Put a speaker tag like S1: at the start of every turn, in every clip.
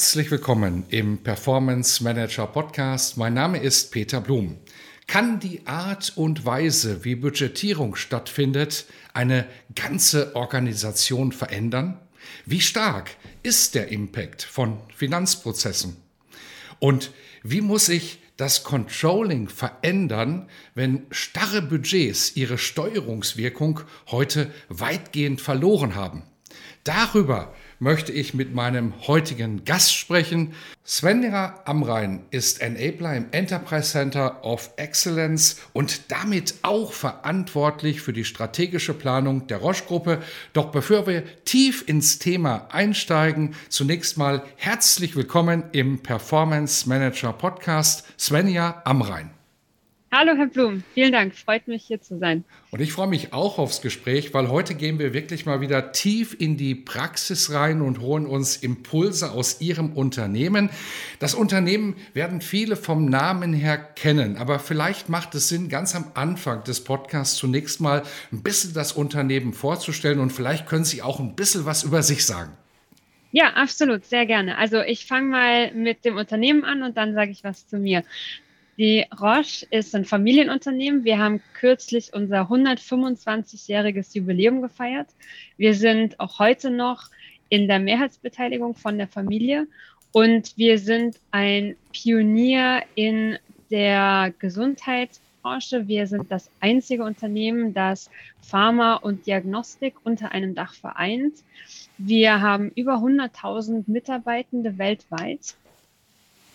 S1: Herzlich willkommen im Performance Manager Podcast. Mein Name ist Peter Blum. Kann die Art und Weise, wie Budgetierung stattfindet, eine ganze Organisation verändern? Wie stark ist der Impact von Finanzprozessen? Und wie muss ich das Controlling verändern, wenn starre Budgets ihre Steuerungswirkung heute weitgehend verloren haben? Darüber möchte ich mit meinem heutigen Gast sprechen. Svenja Amrein ist Enabler im Enterprise Center of Excellence und damit auch verantwortlich für die strategische Planung der Roche-Gruppe. Doch bevor wir tief ins Thema einsteigen, zunächst mal herzlich willkommen im Performance Manager Podcast Svenja Amrein.
S2: Hallo, Herr Blum. Vielen Dank. Freut mich, hier zu sein.
S1: Und ich freue mich auch aufs Gespräch, weil heute gehen wir wirklich mal wieder tief in die Praxis rein und holen uns Impulse aus Ihrem Unternehmen. Das Unternehmen werden viele vom Namen her kennen, aber vielleicht macht es Sinn, ganz am Anfang des Podcasts zunächst mal ein bisschen das Unternehmen vorzustellen und vielleicht können Sie auch ein bisschen was über sich sagen.
S2: Ja, absolut, sehr gerne. Also ich fange mal mit dem Unternehmen an und dann sage ich was zu mir. Die Roche ist ein Familienunternehmen. Wir haben kürzlich unser 125-jähriges Jubiläum gefeiert. Wir sind auch heute noch in der Mehrheitsbeteiligung von der Familie und wir sind ein Pionier in der Gesundheitsbranche. Wir sind das einzige Unternehmen, das Pharma und Diagnostik unter einem Dach vereint. Wir haben über 100.000 Mitarbeitende weltweit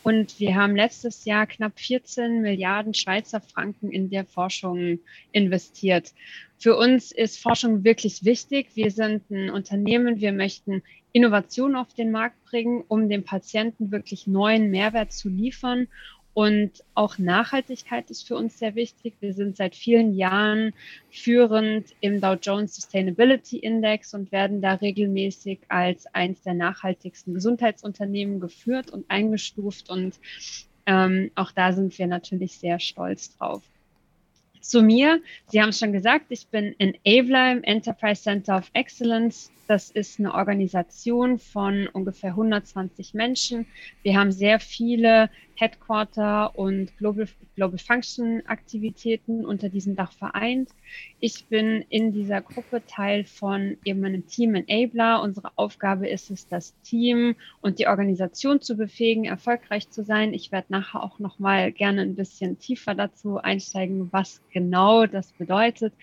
S2: und wir haben letztes Jahr knapp 14 Milliarden Schweizer Franken in der Forschung investiert. Für uns ist Forschung wirklich wichtig. Wir sind ein Unternehmen, wir möchten Innovation auf den Markt bringen, um dem Patienten wirklich neuen Mehrwert zu liefern und auch Nachhaltigkeit ist für uns sehr wichtig. Wir sind seit vielen Jahren führend im Dow Jones Sustainability Index und werden da regelmäßig als eines der nachhaltigsten Gesundheitsunternehmen geführt und eingestuft. Und ähm, auch da sind wir natürlich sehr stolz drauf. Zu mir, Sie haben es schon gesagt, ich bin Enabler im Enterprise Center of Excellence das ist eine Organisation von ungefähr 120 Menschen. Wir haben sehr viele Headquarter und Global, Global Function Aktivitäten unter diesem Dach vereint. Ich bin in dieser Gruppe Teil von eben einem Team Enabler. Unsere Aufgabe ist es, das Team und die Organisation zu befähigen, erfolgreich zu sein. Ich werde nachher auch noch mal gerne ein bisschen tiefer dazu einsteigen, was genau das bedeutet.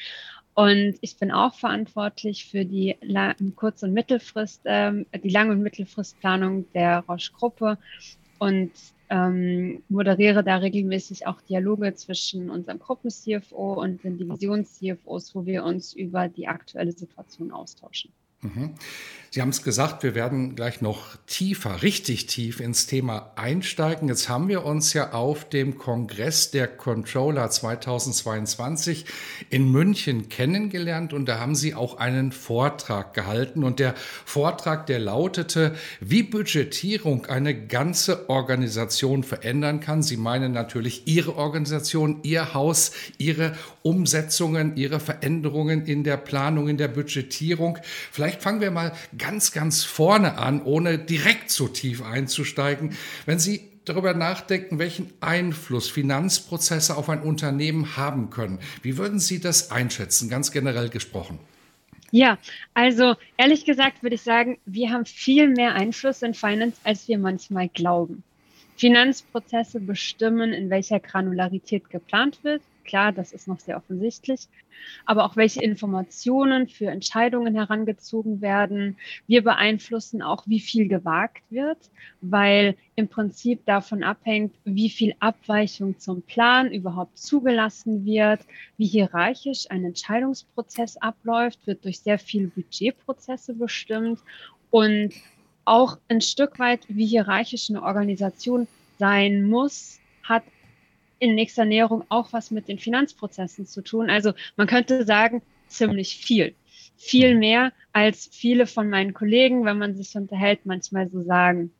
S2: Und ich bin auch verantwortlich für die Kurz- und Mittelfrist, ähm, die Lang- und Mittelfristplanung der Roche-Gruppe und ähm, moderiere da regelmäßig auch Dialoge zwischen unserem Gruppen-CFO und den Divisions-CFOs, wo wir uns über die aktuelle Situation austauschen.
S1: Mhm. Sie haben es gesagt, wir werden gleich noch tiefer, richtig tief ins Thema einsteigen. Jetzt haben wir uns ja auf dem Kongress der Controller 2022 in München kennengelernt und da haben Sie auch einen Vortrag gehalten. Und der Vortrag, der lautete, wie Budgetierung eine ganze Organisation verändern kann. Sie meinen natürlich Ihre Organisation, Ihr Haus, Ihre Umsetzungen, Ihre Veränderungen in der Planung, in der Budgetierung. Vielleicht fangen wir mal ganz, ganz vorne an, ohne direkt so tief einzusteigen. Wenn Sie darüber nachdenken, welchen Einfluss Finanzprozesse auf ein Unternehmen haben können, wie würden Sie das einschätzen, ganz generell gesprochen?
S2: Ja, also ehrlich gesagt würde ich sagen, wir haben viel mehr Einfluss in Finance, als wir manchmal glauben. Finanzprozesse bestimmen, in welcher Granularität geplant wird, klar, das ist noch sehr offensichtlich. Aber auch welche Informationen für Entscheidungen herangezogen werden. Wir beeinflussen auch, wie viel gewagt wird, weil im Prinzip davon abhängt, wie viel Abweichung zum Plan überhaupt zugelassen wird, wie hierarchisch ein Entscheidungsprozess abläuft, wird durch sehr viele Budgetprozesse bestimmt und auch ein Stück weit, wie hierarchisch eine Organisation sein muss, hat in nächster Näherung auch was mit den Finanzprozessen zu tun. Also man könnte sagen, ziemlich viel. Viel mehr als viele von meinen Kollegen, wenn man sich unterhält, manchmal so sagen.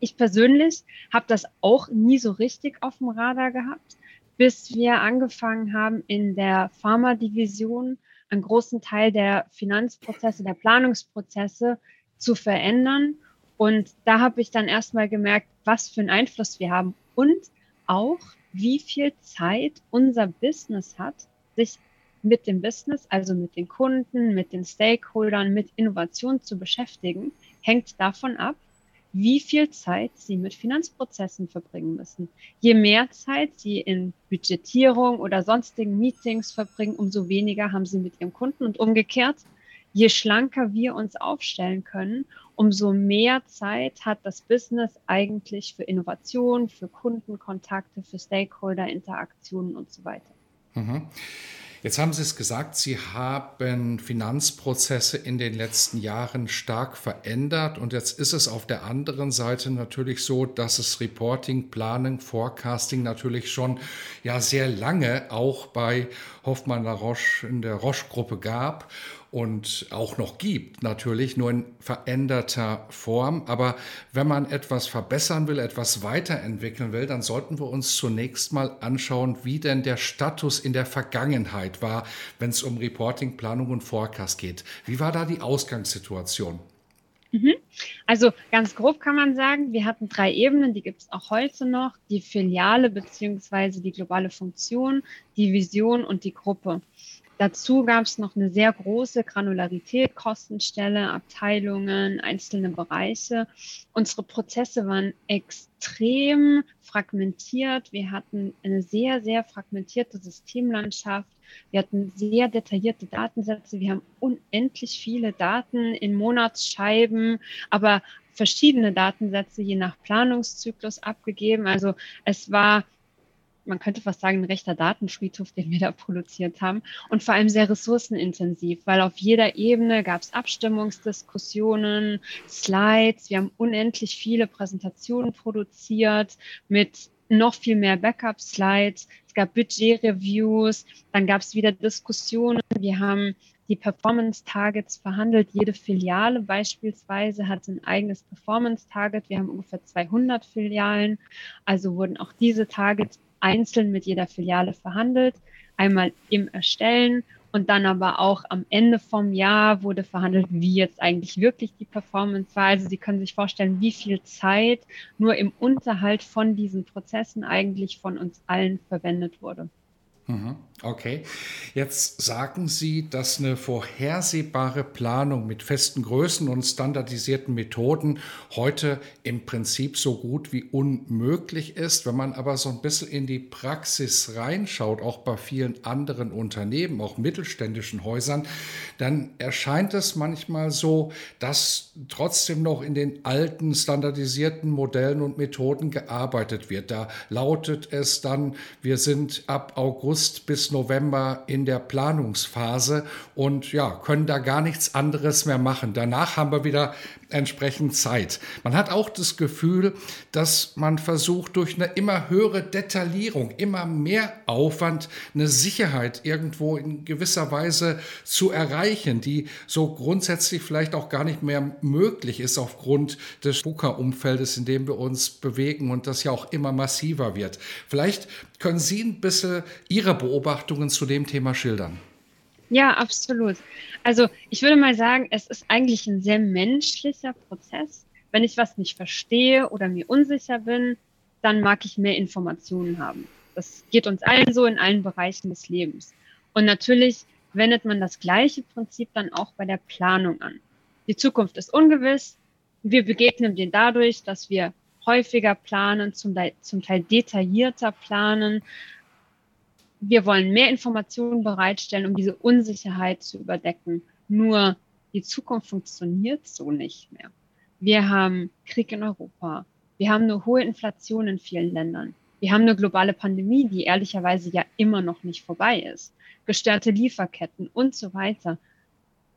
S2: Ich persönlich habe das auch nie so richtig auf dem Radar gehabt, bis wir angefangen haben, in der Pharma-Division einen großen Teil der Finanzprozesse, der Planungsprozesse zu verändern. Und da habe ich dann erstmal gemerkt, was für einen Einfluss wir haben und auch, wie viel Zeit unser Business hat, sich mit dem Business, also mit den Kunden, mit den Stakeholdern, mit Innovation zu beschäftigen, hängt davon ab, wie viel Zeit sie mit Finanzprozessen verbringen müssen. Je mehr Zeit sie in Budgetierung oder sonstigen Meetings verbringen, umso weniger haben sie mit ihrem Kunden und umgekehrt je schlanker wir uns aufstellen können, umso mehr Zeit hat das Business eigentlich für Innovation, für Kundenkontakte, für Stakeholder-Interaktionen und so weiter.
S1: Mhm. Jetzt haben Sie es gesagt, Sie haben Finanzprozesse in den letzten Jahren stark verändert und jetzt ist es auf der anderen Seite natürlich so, dass es Reporting, Planning, Forecasting natürlich schon ja sehr lange auch bei Hoffmann La Roche in der Roche-Gruppe gab und auch noch gibt, natürlich nur in veränderter Form. Aber wenn man etwas verbessern will, etwas weiterentwickeln will, dann sollten wir uns zunächst mal anschauen, wie denn der Status in der Vergangenheit war, wenn es um Reporting, Planung und Forecast geht. Wie war da die Ausgangssituation?
S2: Mhm. Also ganz grob kann man sagen, wir hatten drei Ebenen, die gibt es auch heute noch, die Filiale beziehungsweise die globale Funktion, die Vision und die Gruppe. Dazu gab es noch eine sehr große Granularität, Kostenstelle, Abteilungen, einzelne Bereiche. Unsere Prozesse waren extrem fragmentiert. Wir hatten eine sehr, sehr fragmentierte Systemlandschaft. Wir hatten sehr detaillierte Datensätze. Wir haben unendlich viele Daten in Monatsscheiben, aber verschiedene Datensätze je nach Planungszyklus abgegeben. Also es war man könnte fast sagen, ein rechter Datenfriedhof, den wir da produziert haben. Und vor allem sehr ressourcenintensiv, weil auf jeder Ebene gab es Abstimmungsdiskussionen, Slides. Wir haben unendlich viele Präsentationen produziert mit noch viel mehr Backup-Slides. Es gab Budget-Reviews. Dann gab es wieder Diskussionen. Wir haben die Performance-Targets verhandelt. Jede Filiale beispielsweise hat ein eigenes Performance-Target. Wir haben ungefähr 200 Filialen. Also wurden auch diese Targets einzeln mit jeder Filiale verhandelt, einmal im Erstellen und dann aber auch am Ende vom Jahr wurde verhandelt, wie jetzt eigentlich wirklich die Performance war. Also Sie können sich vorstellen, wie viel Zeit nur im Unterhalt von diesen Prozessen eigentlich von uns allen verwendet wurde.
S1: Mhm. Okay, jetzt sagen Sie, dass eine vorhersehbare Planung mit festen Größen und standardisierten Methoden heute im Prinzip so gut wie unmöglich ist. Wenn man aber so ein bisschen in die Praxis reinschaut, auch bei vielen anderen Unternehmen, auch mittelständischen Häusern, dann erscheint es manchmal so, dass trotzdem noch in den alten standardisierten Modellen und Methoden gearbeitet wird. Da lautet es dann, wir sind ab August bis November in der Planungsphase und ja, können da gar nichts anderes mehr machen. Danach haben wir wieder entsprechend Zeit. Man hat auch das Gefühl, dass man versucht, durch eine immer höhere Detaillierung, immer mehr Aufwand, eine Sicherheit irgendwo in gewisser Weise zu erreichen, die so grundsätzlich vielleicht auch gar nicht mehr möglich ist aufgrund des VUCA-Umfeldes, in dem wir uns bewegen und das ja auch immer massiver wird. Vielleicht können Sie ein bisschen Ihre Beobachtungen zu dem Thema schildern.
S2: Ja, absolut. Also ich würde mal sagen, es ist eigentlich ein sehr menschlicher Prozess. Wenn ich was nicht verstehe oder mir unsicher bin, dann mag ich mehr Informationen haben. Das geht uns allen so in allen Bereichen des Lebens. Und natürlich wendet man das gleiche Prinzip dann auch bei der Planung an. Die Zukunft ist ungewiss. Wir begegnen dem dadurch, dass wir häufiger planen, zum, zum Teil detaillierter planen, wir wollen mehr Informationen bereitstellen, um diese Unsicherheit zu überdecken. Nur die Zukunft funktioniert so nicht mehr. Wir haben Krieg in Europa. Wir haben eine hohe Inflation in vielen Ländern. Wir haben eine globale Pandemie, die ehrlicherweise ja immer noch nicht vorbei ist. Gestörte Lieferketten und so weiter.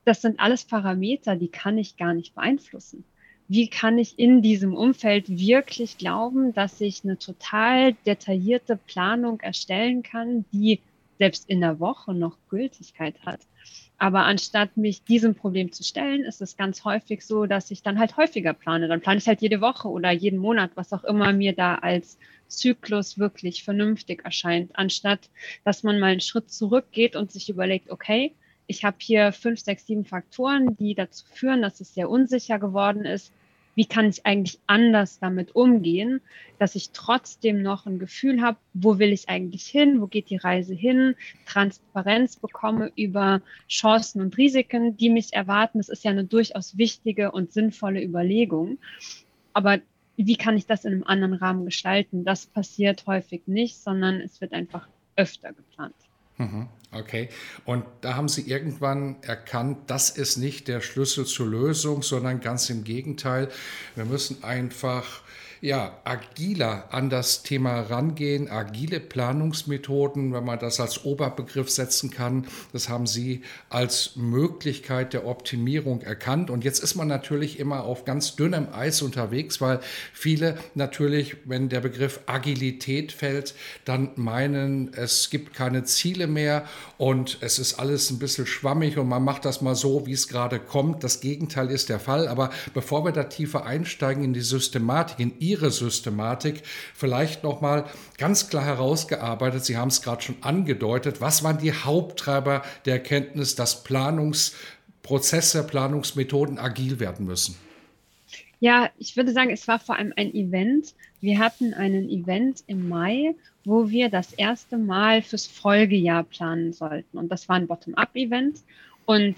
S2: Das sind alles Parameter, die kann ich gar nicht beeinflussen wie kann ich in diesem Umfeld wirklich glauben, dass ich eine total detaillierte Planung erstellen kann, die selbst in der Woche noch Gültigkeit hat. Aber anstatt mich diesem Problem zu stellen, ist es ganz häufig so, dass ich dann halt häufiger plane. Dann plane ich halt jede Woche oder jeden Monat, was auch immer mir da als Zyklus wirklich vernünftig erscheint, anstatt dass man mal einen Schritt zurückgeht und sich überlegt, okay, ich habe hier fünf, sechs, sieben Faktoren, die dazu führen, dass es sehr unsicher geworden ist. Wie kann ich eigentlich anders damit umgehen, dass ich trotzdem noch ein Gefühl habe, wo will ich eigentlich hin, wo geht die Reise hin, Transparenz bekomme über Chancen und Risiken, die mich erwarten. Das ist ja eine durchaus wichtige und sinnvolle Überlegung. Aber wie kann ich das in einem anderen Rahmen gestalten? Das passiert häufig nicht, sondern es wird einfach öfter geplant.
S1: Mhm. Okay. Und da haben Sie irgendwann erkannt, das ist nicht der Schlüssel zur Lösung, sondern ganz im Gegenteil. Wir müssen einfach ja, agiler an das Thema rangehen, agile Planungsmethoden, wenn man das als Oberbegriff setzen kann. Das haben Sie als Möglichkeit der Optimierung erkannt. Und jetzt ist man natürlich immer auf ganz dünnem Eis unterwegs, weil viele natürlich, wenn der Begriff Agilität fällt, dann meinen, es gibt keine Ziele mehr und es ist alles ein bisschen schwammig und man macht das mal so, wie es gerade kommt. Das Gegenteil ist der Fall. Aber bevor wir da tiefer einsteigen in die Systematik, in Ihre Ihre Systematik vielleicht noch mal ganz klar herausgearbeitet. Sie haben es gerade schon angedeutet. Was waren die Haupttreiber der Erkenntnis, dass Planungsprozesse, Planungsmethoden agil werden müssen?
S2: Ja, ich würde sagen, es war vor allem ein Event. Wir hatten einen Event im Mai, wo wir das erste Mal fürs Folgejahr planen sollten. Und das war ein Bottom-up-Event. Und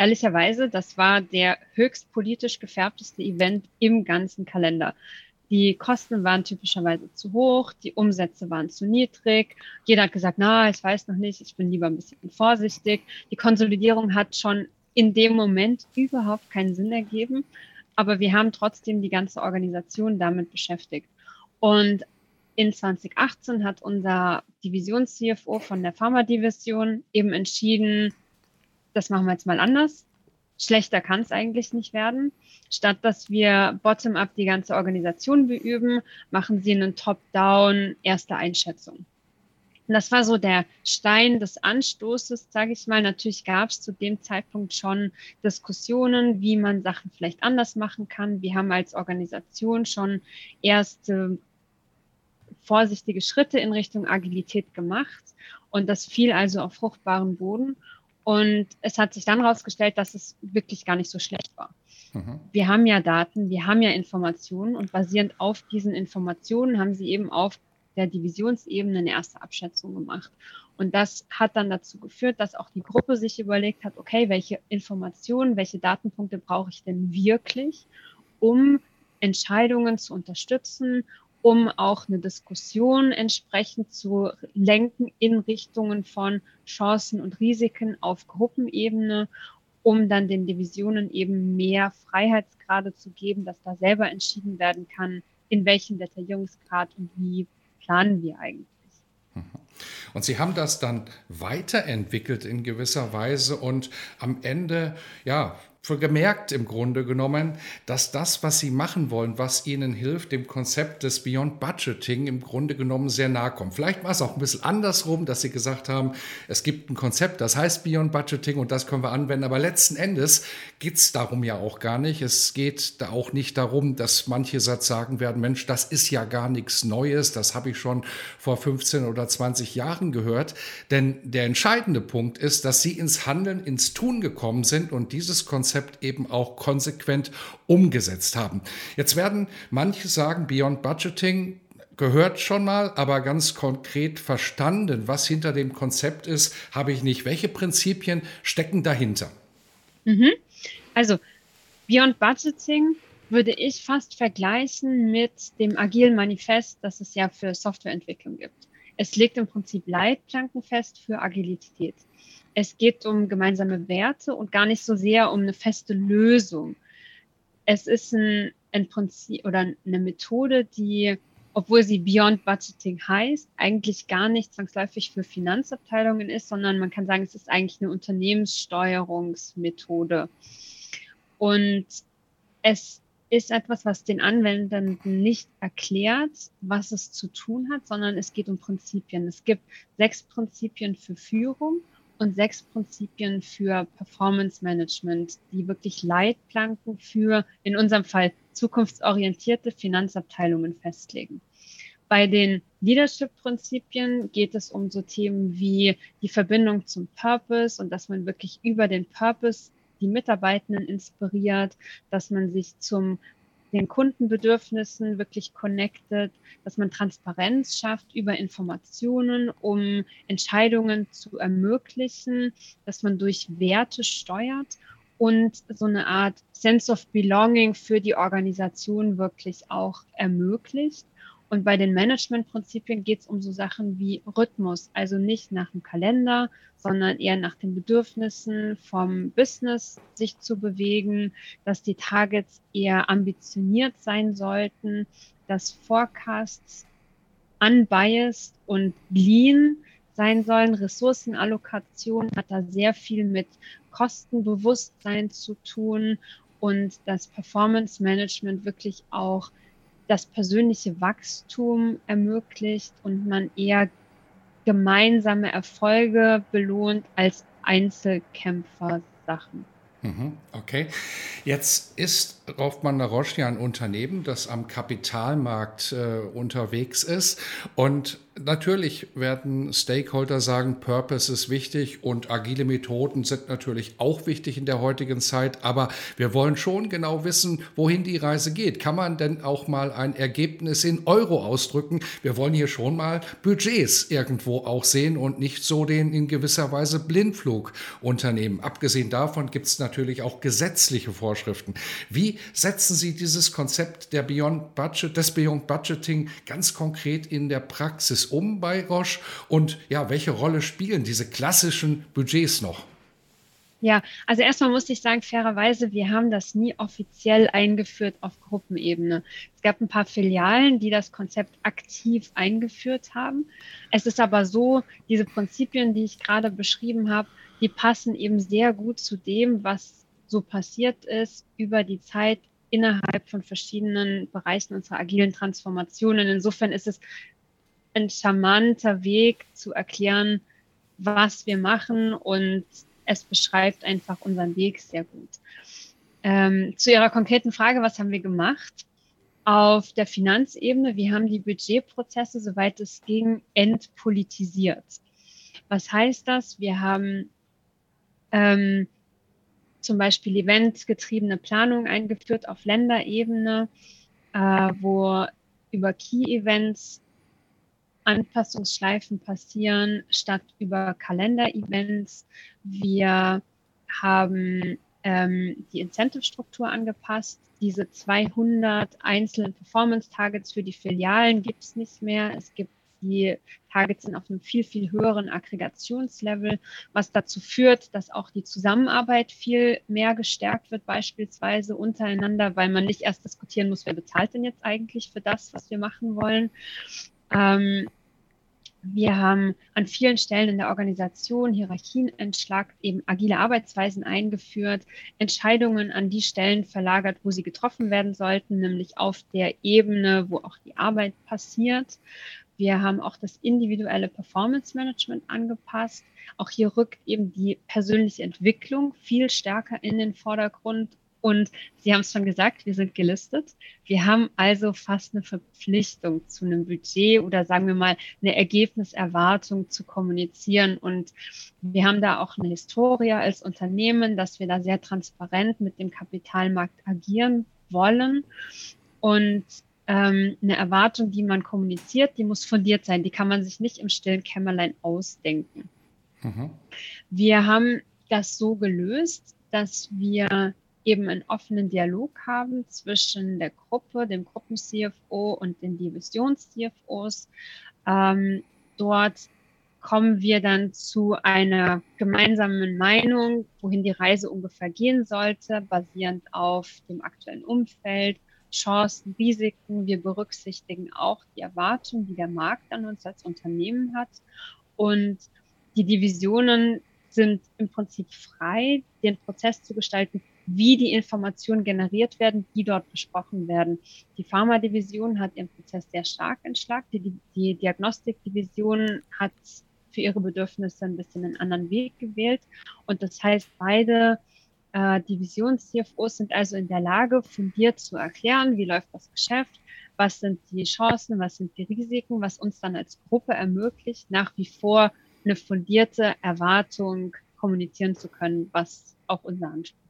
S2: ehrlicherweise, das war der höchst politisch gefärbteste Event im ganzen Kalender. Die Kosten waren typischerweise zu hoch, die Umsätze waren zu niedrig. Jeder hat gesagt, na, ich weiß noch nicht, ich bin lieber ein bisschen vorsichtig. Die Konsolidierung hat schon in dem Moment überhaupt keinen Sinn ergeben, aber wir haben trotzdem die ganze Organisation damit beschäftigt. Und in 2018 hat unser Divisions-CFO von der Pharma-Division eben entschieden, das machen wir jetzt mal anders schlechter kann es eigentlich nicht werden. Statt dass wir bottom-up die ganze Organisation beüben, machen sie einen Top-down erste Einschätzung. Und das war so der Stein des Anstoßes, sage ich mal. Natürlich gab es zu dem Zeitpunkt schon Diskussionen, wie man Sachen vielleicht anders machen kann. Wir haben als Organisation schon erste vorsichtige Schritte in Richtung Agilität gemacht und das fiel also auf fruchtbaren Boden. Und es hat sich dann herausgestellt, dass es wirklich gar nicht so schlecht war. Mhm. Wir haben ja Daten, wir haben ja Informationen und basierend auf diesen Informationen haben sie eben auf der Divisionsebene eine erste Abschätzung gemacht. Und das hat dann dazu geführt, dass auch die Gruppe sich überlegt hat, okay, welche Informationen, welche Datenpunkte brauche ich denn wirklich, um Entscheidungen zu unterstützen, um auch eine Diskussion entsprechend zu lenken in Richtungen von Chancen und Risiken auf Gruppenebene, um dann den Divisionen eben mehr Freiheitsgrade zu geben, dass da selber entschieden werden kann, in welchem Detaillierungsgrad und wie planen wir eigentlich.
S1: Mhm. Und Sie haben das dann weiterentwickelt in gewisser Weise und am Ende, ja, gemerkt im Grunde genommen, dass das, was sie machen wollen, was ihnen hilft, dem Konzept des Beyond Budgeting im Grunde genommen sehr nahe kommt. Vielleicht war es auch ein bisschen andersrum, dass sie gesagt haben, es gibt ein Konzept, das heißt Beyond Budgeting und das können wir anwenden. Aber letzten Endes geht es darum ja auch gar nicht. Es geht da auch nicht darum, dass manche Satz sagen werden, Mensch, das ist ja gar nichts Neues, das habe ich schon vor 15 oder 20 Jahren gehört. Denn der entscheidende Punkt ist, dass sie ins Handeln, ins Tun gekommen sind und dieses Konzept Konzept eben auch konsequent umgesetzt haben. Jetzt werden manche sagen, Beyond Budgeting gehört schon mal, aber ganz konkret verstanden, was hinter dem Konzept ist, habe ich nicht. Welche Prinzipien stecken dahinter?
S2: Mhm. Also Beyond Budgeting würde ich fast vergleichen mit dem agilen Manifest, das es ja für Softwareentwicklung gibt. Es legt im Prinzip Leitplanken fest für Agilität. Es geht um gemeinsame Werte und gar nicht so sehr um eine feste Lösung. Es ist ein, ein Prinzip oder eine Methode, die, obwohl sie Beyond Budgeting heißt, eigentlich gar nicht zwangsläufig für Finanzabteilungen ist, sondern man kann sagen, es ist eigentlich eine Unternehmenssteuerungsmethode. Und es ist etwas, was den Anwendenden nicht erklärt, was es zu tun hat, sondern es geht um Prinzipien. Es gibt sechs Prinzipien für Führung und sechs Prinzipien für Performance Management, die wirklich Leitplanken für, in unserem Fall, zukunftsorientierte Finanzabteilungen festlegen. Bei den Leadership-Prinzipien geht es um so Themen wie die Verbindung zum Purpose und dass man wirklich über den Purpose die Mitarbeitenden inspiriert, dass man sich zum den Kundenbedürfnissen wirklich connected, dass man Transparenz schafft über Informationen, um Entscheidungen zu ermöglichen, dass man durch Werte steuert und so eine Art Sense of Belonging für die Organisation wirklich auch ermöglicht. Und bei den Managementprinzipien geht es um so Sachen wie Rhythmus, also nicht nach dem Kalender, sondern eher nach den Bedürfnissen vom Business sich zu bewegen, dass die Targets eher ambitioniert sein sollten, dass Forecasts unbiased und lean sein sollen. Ressourcenallokation hat da sehr viel mit Kostenbewusstsein zu tun und das Performance Management wirklich auch das persönliche Wachstum ermöglicht und man eher gemeinsame Erfolge belohnt als Einzelkämpfer-Sachen.
S1: Mhm, okay. Jetzt ist Roffmann La Roche ja ein Unternehmen, das am Kapitalmarkt äh, unterwegs ist und Natürlich werden Stakeholder sagen, Purpose ist wichtig und agile Methoden sind natürlich auch wichtig in der heutigen Zeit, aber wir wollen schon genau wissen, wohin die Reise geht. Kann man denn auch mal ein Ergebnis in Euro ausdrücken? Wir wollen hier schon mal Budgets irgendwo auch sehen und nicht so den in gewisser Weise Blindflug unternehmen. Abgesehen davon gibt es natürlich auch gesetzliche Vorschriften. Wie setzen Sie dieses Konzept der Beyond Budget, des Beyond Budgeting ganz konkret in der Praxis um bei Roche und ja, welche Rolle spielen diese klassischen Budgets noch?
S2: Ja, also erstmal muss ich sagen, fairerweise, wir haben das nie offiziell eingeführt auf Gruppenebene. Es gab ein paar Filialen, die das Konzept aktiv eingeführt haben. Es ist aber so, diese Prinzipien, die ich gerade beschrieben habe, die passen eben sehr gut zu dem, was so passiert ist über die Zeit innerhalb von verschiedenen Bereichen unserer agilen Transformationen. Insofern ist es ein charmanter Weg zu erklären, was wir machen und es beschreibt einfach unseren Weg sehr gut. Ähm, zu Ihrer konkreten Frage, was haben wir gemacht? Auf der Finanzebene, wir haben die Budgetprozesse, soweit es ging, entpolitisiert. Was heißt das? Wir haben ähm, zum Beispiel eventgetriebene Planung eingeführt auf Länderebene, äh, wo über Key-Events Anpassungsschleifen passieren statt über Kalender-Events. Wir haben ähm, die Incentive-Struktur angepasst. Diese 200 einzelnen Performance-Targets für die Filialen gibt es nicht mehr. Es gibt die Targets sind auf einem viel, viel höheren Aggregationslevel, was dazu führt, dass auch die Zusammenarbeit viel mehr gestärkt wird, beispielsweise untereinander, weil man nicht erst diskutieren muss, wer bezahlt denn jetzt eigentlich für das, was wir machen wollen. Ähm, wir haben an vielen Stellen in der Organisation Hierarchien entschlagt, eben agile Arbeitsweisen eingeführt, Entscheidungen an die Stellen verlagert, wo sie getroffen werden sollten, nämlich auf der Ebene, wo auch die Arbeit passiert. Wir haben auch das individuelle Performance Management angepasst. Auch hier rückt eben die persönliche Entwicklung viel stärker in den Vordergrund und Sie haben es schon gesagt, wir sind gelistet. Wir haben also fast eine Verpflichtung zu einem Budget oder sagen wir mal eine Ergebniserwartung zu kommunizieren. Und wir haben da auch eine Historie als Unternehmen, dass wir da sehr transparent mit dem Kapitalmarkt agieren wollen. Und ähm, eine Erwartung, die man kommuniziert, die muss fundiert sein. Die kann man sich nicht im stillen Kämmerlein ausdenken. Mhm. Wir haben das so gelöst, dass wir eben einen offenen Dialog haben zwischen der Gruppe, dem Gruppen-CFO und den Divisions-CFOs. Ähm, dort kommen wir dann zu einer gemeinsamen Meinung, wohin die Reise ungefähr gehen sollte, basierend auf dem aktuellen Umfeld, Chancen, Risiken. Wir berücksichtigen auch die Erwartungen, die der Markt an uns als Unternehmen hat. Und die Divisionen sind im Prinzip frei, den Prozess zu gestalten, wie die Informationen generiert werden, die dort besprochen werden. Die Pharmadivision hat ihren Prozess sehr stark entschlagt. Die, die Diagnostikdivision hat für ihre Bedürfnisse ein bisschen einen anderen Weg gewählt. Und das heißt, beide äh, Divisions-CFOs sind also in der Lage, fundiert zu erklären, wie läuft das Geschäft, was sind die Chancen, was sind die Risiken, was uns dann als Gruppe ermöglicht, nach wie vor eine fundierte Erwartung kommunizieren zu können, was auch unser Anspruch
S1: Mhm.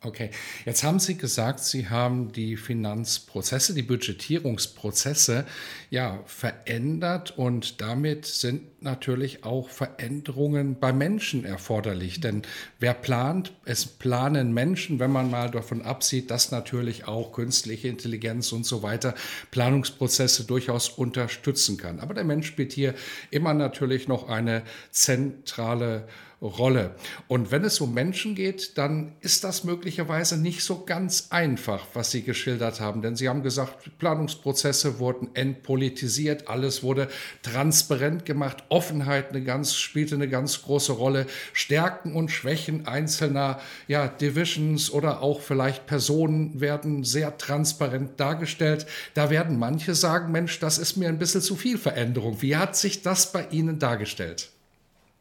S1: Okay, jetzt haben Sie gesagt, Sie haben die Finanzprozesse, die Budgetierungsprozesse ja verändert und damit sind natürlich auch Veränderungen bei Menschen erforderlich. Denn wer plant, es planen Menschen, wenn man mal davon absieht, dass natürlich auch künstliche Intelligenz und so weiter Planungsprozesse durchaus unterstützen kann. Aber der Mensch spielt hier immer natürlich noch eine zentrale Rolle. Rolle. Und wenn es um Menschen geht, dann ist das möglicherweise nicht so ganz einfach, was Sie geschildert haben. Denn Sie haben gesagt, Planungsprozesse wurden entpolitisiert, alles wurde transparent gemacht, Offenheit eine ganz, spielte eine ganz große Rolle, Stärken und Schwächen einzelner ja, Divisions oder auch vielleicht Personen werden sehr transparent dargestellt. Da werden manche sagen, Mensch, das ist mir ein bisschen zu viel Veränderung. Wie hat sich das bei Ihnen dargestellt?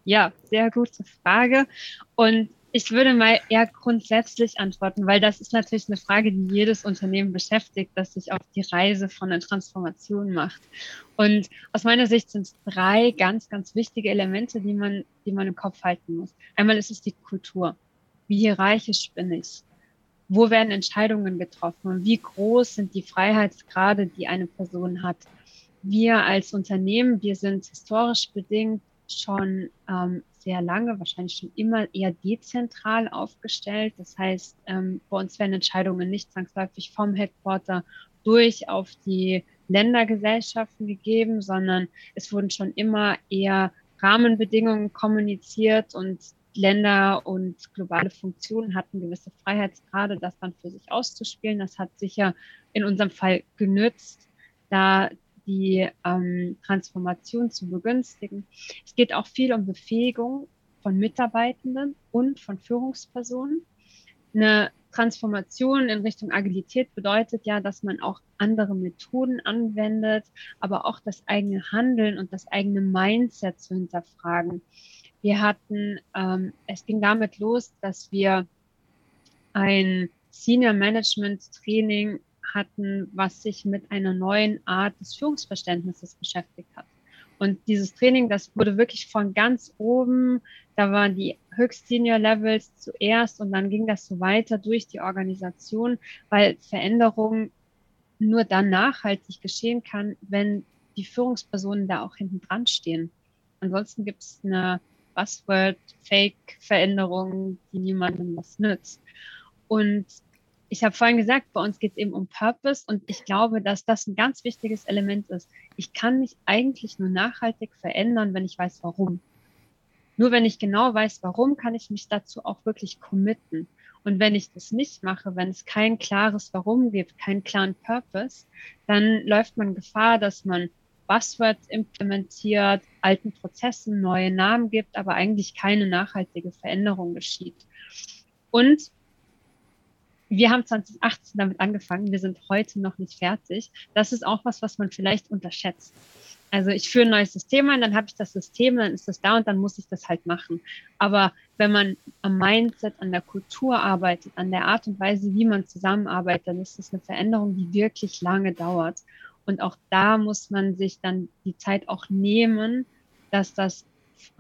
S2: Ja, sehr gute Frage. Und ich würde mal eher grundsätzlich antworten, weil das ist natürlich eine Frage, die jedes Unternehmen beschäftigt, das sich auf die Reise von der Transformation macht. Und aus meiner Sicht sind es drei ganz, ganz wichtige Elemente, die man, die man im Kopf halten muss. Einmal ist es die Kultur. Wie hierarchisch bin ich? Wo werden Entscheidungen getroffen? Und wie groß sind die Freiheitsgrade, die eine Person hat? Wir als Unternehmen, wir sind historisch bedingt schon ähm, sehr lange, wahrscheinlich schon immer eher dezentral aufgestellt. Das heißt, ähm, bei uns werden Entscheidungen nicht zwangsläufig vom Headquarter durch auf die Ländergesellschaften gegeben, sondern es wurden schon immer eher Rahmenbedingungen kommuniziert und Länder und globale Funktionen hatten gewisse Freiheitsgrade, das dann für sich auszuspielen. Das hat sicher in unserem Fall genützt, da die ähm, Transformation zu begünstigen. Es geht auch viel um Befähigung von Mitarbeitenden und von Führungspersonen. Eine Transformation in Richtung Agilität bedeutet ja, dass man auch andere Methoden anwendet, aber auch das eigene Handeln und das eigene Mindset zu hinterfragen. Wir hatten, ähm, es ging damit los, dass wir ein Senior Management Training hatten, was sich mit einer neuen Art des Führungsverständnisses beschäftigt hat. Und dieses Training, das wurde wirklich von ganz oben, da waren die höchst Senior Levels zuerst und dann ging das so weiter durch die Organisation, weil Veränderung nur dann nachhaltig geschehen kann, wenn die Führungspersonen da auch hinten dran stehen. Ansonsten gibt es eine Buzzword-Fake-Veränderung, die niemandem was nützt. Und ich habe vorhin gesagt, bei uns geht es eben um Purpose und ich glaube, dass das ein ganz wichtiges Element ist. Ich kann mich eigentlich nur nachhaltig verändern, wenn ich weiß, warum. Nur wenn ich genau weiß, warum, kann ich mich dazu auch wirklich committen. Und wenn ich das nicht mache, wenn es kein klares Warum gibt, keinen klaren Purpose, dann läuft man Gefahr, dass man Buzzwords implementiert, alten Prozessen neue Namen gibt, aber eigentlich keine nachhaltige Veränderung geschieht. Und wir haben 2018 damit angefangen, wir sind heute noch nicht fertig. Das ist auch was, was man vielleicht unterschätzt. Also ich führe ein neues System ein, dann habe ich das System, dann ist das da und dann muss ich das halt machen. Aber wenn man am Mindset, an der Kultur arbeitet, an der Art und Weise, wie man zusammenarbeitet, dann ist das eine Veränderung, die wirklich lange dauert. Und auch da muss man sich dann die Zeit auch nehmen, dass das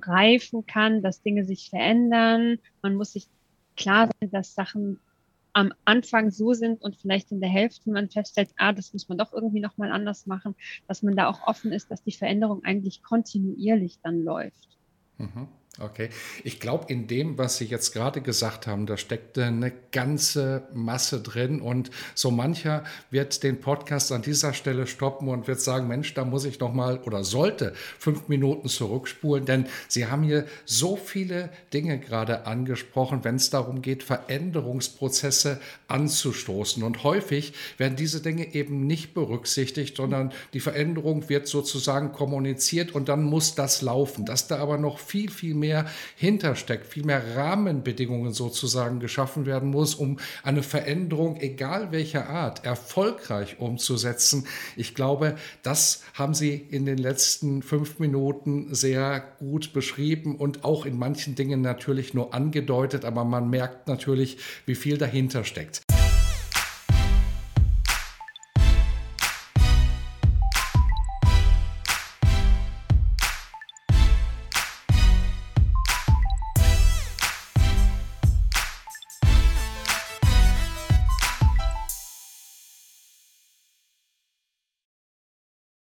S2: reifen kann, dass Dinge sich verändern. Man muss sich klar sein, dass Sachen am Anfang so sind und vielleicht in der Hälfte man feststellt, ah, das muss man doch irgendwie nochmal anders machen, dass man da auch offen ist, dass die Veränderung eigentlich kontinuierlich dann läuft.
S1: Mhm. Okay. Ich glaube, in dem, was Sie jetzt gerade gesagt haben, da steckt eine ganze Masse drin und so mancher wird den Podcast an dieser Stelle stoppen und wird sagen, Mensch, da muss ich noch mal oder sollte fünf Minuten zurückspulen, denn Sie haben hier so viele Dinge gerade angesprochen, wenn es darum geht, Veränderungsprozesse anzustoßen und häufig werden diese Dinge eben nicht berücksichtigt, sondern die Veränderung wird sozusagen kommuniziert und dann muss das laufen. Dass da aber noch viel, viel mehr mehr hintersteckt, viel mehr Rahmenbedingungen sozusagen geschaffen werden muss, um eine Veränderung, egal welcher Art, erfolgreich umzusetzen. Ich glaube, das haben Sie in den letzten fünf Minuten sehr gut beschrieben und auch in manchen Dingen natürlich nur angedeutet, aber man merkt natürlich, wie viel dahinter steckt.